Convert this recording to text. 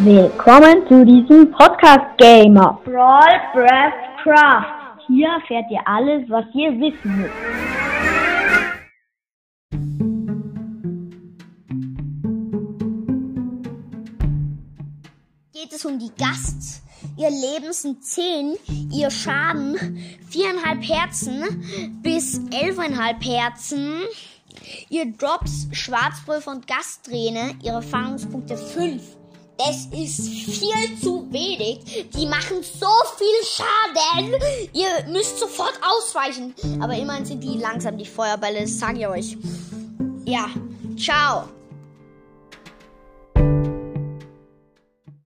Willkommen zu diesem Podcast Gamer Brawl Breath Craft. Hier erfährt ihr alles, was ihr wissen müsst. Geht es um die Gasts? Ihr Leben sind 10, ihr Schaden 4,5 Herzen bis 11,5 Herzen. Ihr Drops Schwarzwolf und Gasträne, ihre Erfahrungspunkte 5. Das ist viel zu wenig. Die machen so viel Schaden. Ihr müsst sofort ausweichen. Aber immerhin sind die langsam, die Feuerbälle, das sage ich euch. Ja, ciao.